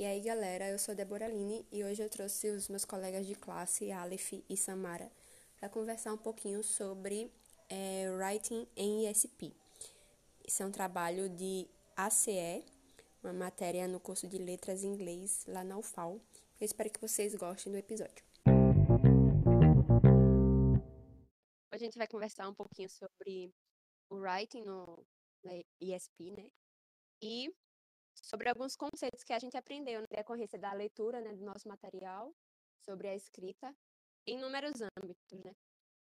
E aí, galera, eu sou Débora Aline e hoje eu trouxe os meus colegas de classe, Aleph e Samara, para conversar um pouquinho sobre é, Writing em ESP. Isso é um trabalho de ACE, uma matéria no curso de Letras em Inglês lá na UFAL. Eu espero que vocês gostem do episódio. Hoje a gente vai conversar um pouquinho sobre o Writing no ESP, né? E sobre alguns conceitos que a gente aprendeu na decorrência da leitura né, do nosso material, sobre a escrita, em inúmeros âmbitos, né?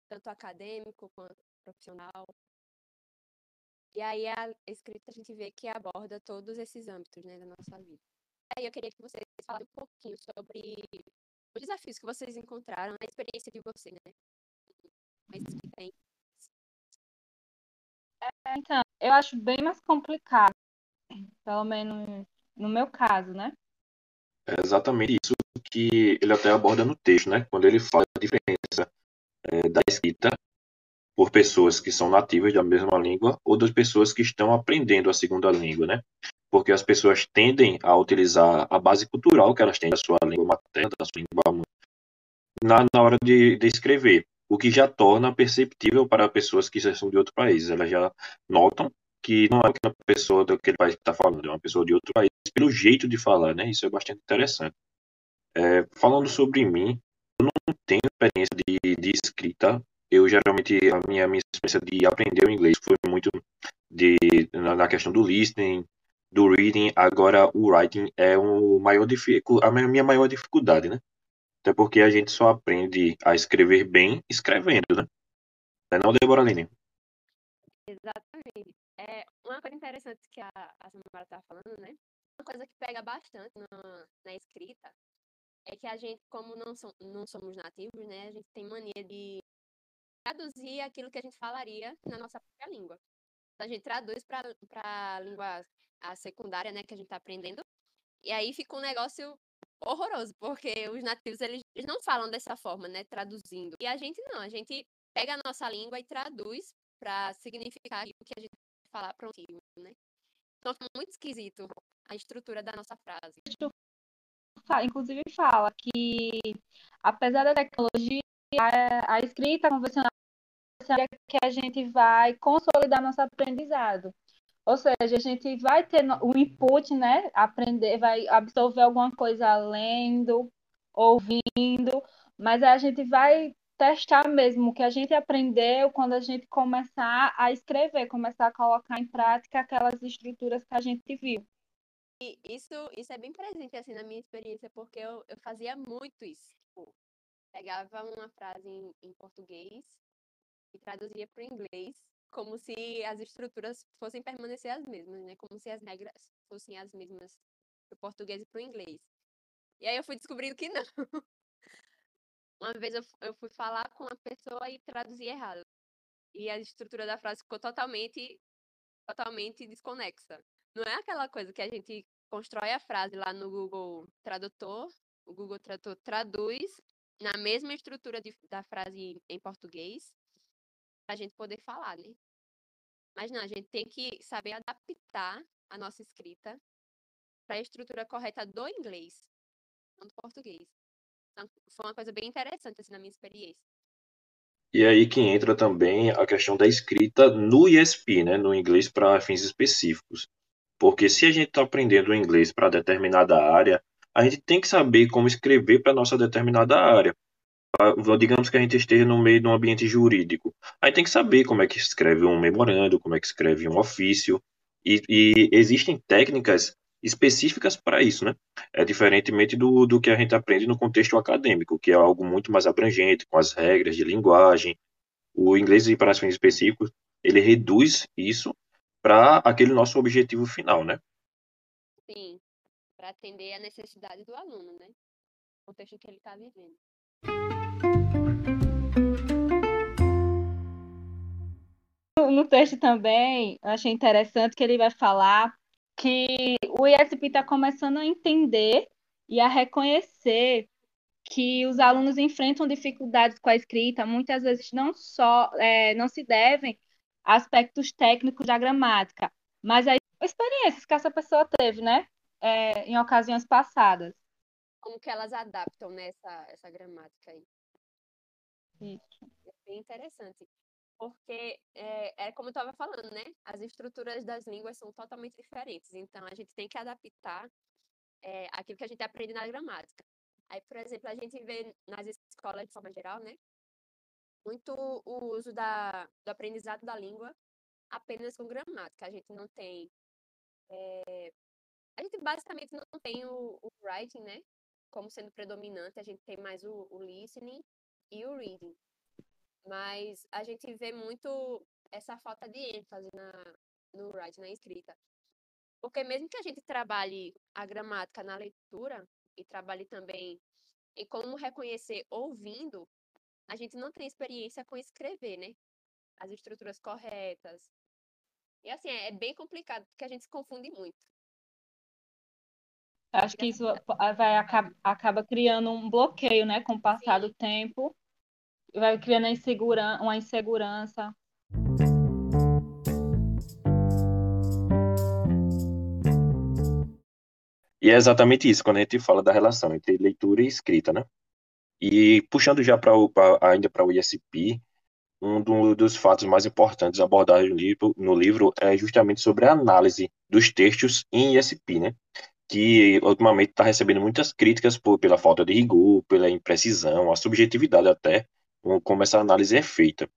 tanto acadêmico quanto profissional. E aí a escrita a gente vê que aborda todos esses âmbitos né, da nossa vida. Aí eu queria que vocês falassem um pouquinho sobre os desafios que vocês encontraram na experiência de vocês, né? É, então, eu acho bem mais complicado pelo menos no meu caso, né? É exatamente isso que ele até aborda no texto, né? Quando ele fala da diferença é, da escrita por pessoas que são nativas da mesma língua ou das pessoas que estão aprendendo a segunda língua, né? Porque as pessoas tendem a utilizar a base cultural que elas têm da sua língua materna, da sua língua na, na hora de, de escrever, o que já torna perceptível para pessoas que são de outro país. Elas já notam que não é aquela pessoa país que está falando, é uma pessoa de outro país, pelo jeito de falar, né? Isso é bastante interessante. É, falando sobre mim, eu não tenho experiência de, de escrita. Eu geralmente, a minha, minha experiência de aprender o inglês foi muito de, na, na questão do listening, do reading. Agora, o writing é o maior, a minha maior dificuldade, né? Até porque a gente só aprende a escrever bem escrevendo, né? Não é não, Deborah Aline? Exatamente. É, uma coisa interessante que a, a Samara estava falando, né? Uma coisa que pega bastante na escrita é que a gente, como não, não somos nativos, né? A gente tem mania de traduzir aquilo que a gente falaria na nossa própria língua. Então, a gente traduz para a língua a secundária, né? Que a gente está aprendendo. E aí fica um negócio horroroso, porque os nativos, eles, eles não falam dessa forma, né? Traduzindo. E a gente não, a gente pega a nossa língua e traduz para significar o que a gente falar filme, né? Então fica muito esquisito a estrutura da nossa frase. Inclusive fala que apesar da tecnologia, a, a escrita convencional é que a gente vai consolidar nosso aprendizado. Ou seja, a gente vai ter o input, né? Aprender, vai absorver alguma coisa lendo, ouvindo, mas a gente vai testar mesmo o que a gente aprendeu quando a gente começar a escrever, começar a colocar em prática aquelas estruturas que a gente viu. E isso, isso é bem presente assim na minha experiência, porque eu, eu fazia muito isso. Tipo, pegava uma frase em, em português e traduzia para o inglês, como se as estruturas fossem permanecer as mesmas, né? Como se as regras fossem as mesmas para o português e para o inglês. E aí eu fui descobrindo que não. Uma vez eu, eu fui falar com uma pessoa e traduzi errado. E a estrutura da frase ficou totalmente, totalmente desconexa. Não é aquela coisa que a gente constrói a frase lá no Google Tradutor, o Google Tradutor traduz na mesma estrutura de, da frase em português, para a gente poder falar, né? Mas não, a gente tem que saber adaptar a nossa escrita para a estrutura correta do inglês, não do português. Então, foi uma coisa bem interessante assim, na minha experiência. E aí que entra também a questão da escrita no ISP, né, no inglês para fins específicos. Porque se a gente está aprendendo inglês para determinada área, a gente tem que saber como escrever para nossa determinada área. Ah, digamos que a gente esteja no meio de um ambiente jurídico. Aí tem que saber como é que escreve um memorando, como é que escreve um ofício. E, e existem técnicas específicas para isso, né? É diferentemente do, do que a gente aprende no contexto acadêmico, que é algo muito mais abrangente, com as regras de linguagem. O inglês, para fins específicos, ele reduz isso para aquele nosso objetivo final, né? Sim, para atender a necessidade do aluno, né? O contexto que ele está vivendo. No texto também, eu achei interessante que ele vai falar que o ISP está começando a entender e a reconhecer que os alunos enfrentam dificuldades com a escrita, muitas vezes não só é, não se devem a aspectos técnicos da gramática, mas as experiências que essa pessoa teve, né? é, em ocasiões passadas. Como que elas adaptam nessa essa gramática aí. Isso. É bem interessante. Porque é, é como eu estava falando, né? As estruturas das línguas são totalmente diferentes. Então, a gente tem que adaptar é, aquilo que a gente aprende na gramática. Aí, por exemplo, a gente vê nas escolas, de forma geral, né? Muito o uso da, do aprendizado da língua apenas com gramática. A gente não tem. É, a gente basicamente não tem o, o, writing, né? Como sendo predominante. A gente tem mais o, o listening e o reading. Mas a gente vê muito essa falta de ênfase na, no writing, na escrita. Porque mesmo que a gente trabalhe a gramática na leitura e trabalhe também em como reconhecer ouvindo, a gente não tem experiência com escrever, né? As estruturas corretas. E assim, é bem complicado, porque a gente se confunde muito. Acho que isso vai acaba, acaba criando um bloqueio, né? Com o passar do tempo. Vai criando insegura, uma insegurança. E é exatamente isso, quando a gente fala da relação entre leitura e escrita, né? E puxando já para ainda para o ISP, um do, dos fatos mais importantes abordados no livro, no livro é justamente sobre a análise dos textos em ISP, né? que ultimamente está recebendo muitas críticas por, pela falta de rigor, pela imprecisão, a subjetividade até, como essa análise é feita.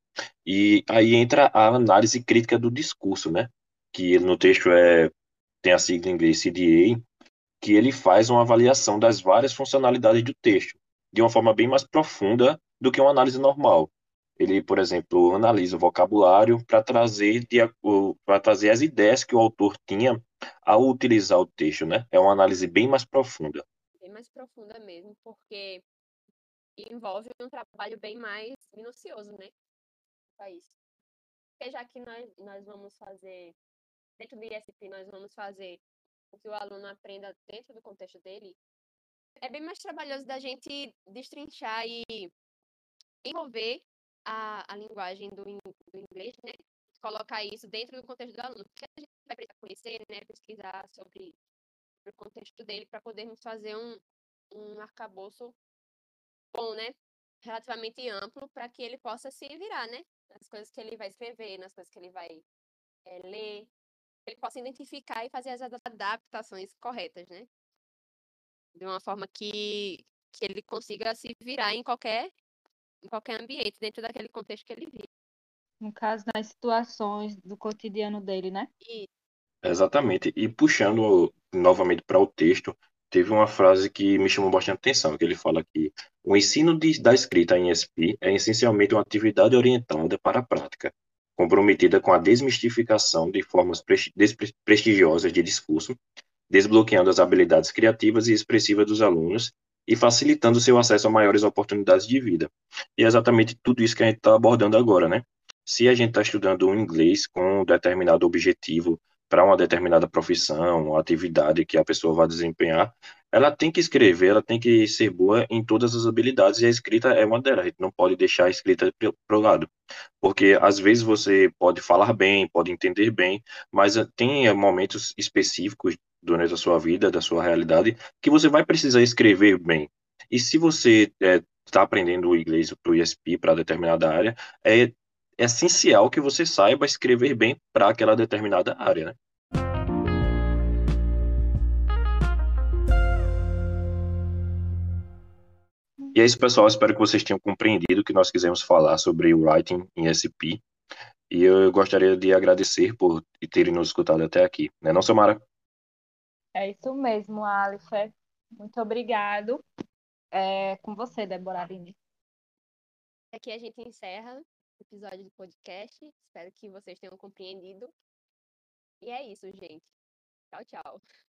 E aí entra a análise crítica do discurso, né? Que no texto é, tem a sigla em inglês CDA, que ele faz uma avaliação das várias funcionalidades do texto, de uma forma bem mais profunda do que uma análise normal. Ele, por exemplo, analisa o vocabulário para trazer, para trazer as ideias que o autor tinha ao utilizar o texto, né? É uma análise bem mais profunda. Bem mais profunda mesmo, porque envolve um trabalho bem mais minucioso, né? Para isso. Porque já que nós, nós vamos fazer, dentro do ISP, nós vamos fazer o que o aluno aprenda dentro do contexto dele, é bem mais trabalhoso da gente destrinchar e envolver a, a linguagem do, do inglês, né? Colocar isso dentro do contexto do aluno. Porque a gente vai precisar conhecer, né? Pesquisar sobre, sobre o contexto dele para podermos fazer um, um arcabouço bom, né? Relativamente amplo para que ele possa se virar, né? Nas coisas que ele vai escrever, nas coisas que ele vai é, ler, ele possa identificar e fazer as adaptações corretas, né? De uma forma que, que ele consiga se virar em qualquer em qualquer ambiente, dentro daquele contexto que ele vive. No caso, nas situações do cotidiano dele, né? E... Exatamente. E puxando novamente para o texto, teve uma frase que me chamou bastante atenção, que ele fala que o ensino de, da escrita em SP é essencialmente uma atividade orientada para a prática, comprometida com a desmistificação de formas prestigiosas de discurso, desbloqueando as habilidades criativas e expressivas dos alunos e facilitando seu acesso a maiores oportunidades de vida. E é exatamente tudo isso que a gente está abordando agora, né? Se a gente está estudando um inglês com um determinado objetivo para uma determinada profissão, atividade que a pessoa vai desempenhar, ela tem que escrever, ela tem que ser boa em todas as habilidades, e a escrita é uma delas, a gente não pode deixar a escrita para o lado, porque às vezes você pode falar bem, pode entender bem, mas eh, tem momentos específicos durante a sua vida, da sua realidade, que você vai precisar escrever bem. E se você está é, aprendendo o inglês para o ISP, para determinada área, é, é essencial que você saiba escrever bem para aquela determinada área, né? E é isso, pessoal. Espero que vocês tenham compreendido que nós quisemos falar sobre o writing em SP. E eu gostaria de agradecer por terem nos escutado até aqui. Né, não, Samara? É isso mesmo, Alice. Muito obrigado. É com você, Débora Aline. Aqui a gente encerra episódio do podcast. Espero que vocês tenham compreendido. E é isso, gente. Tchau, tchau.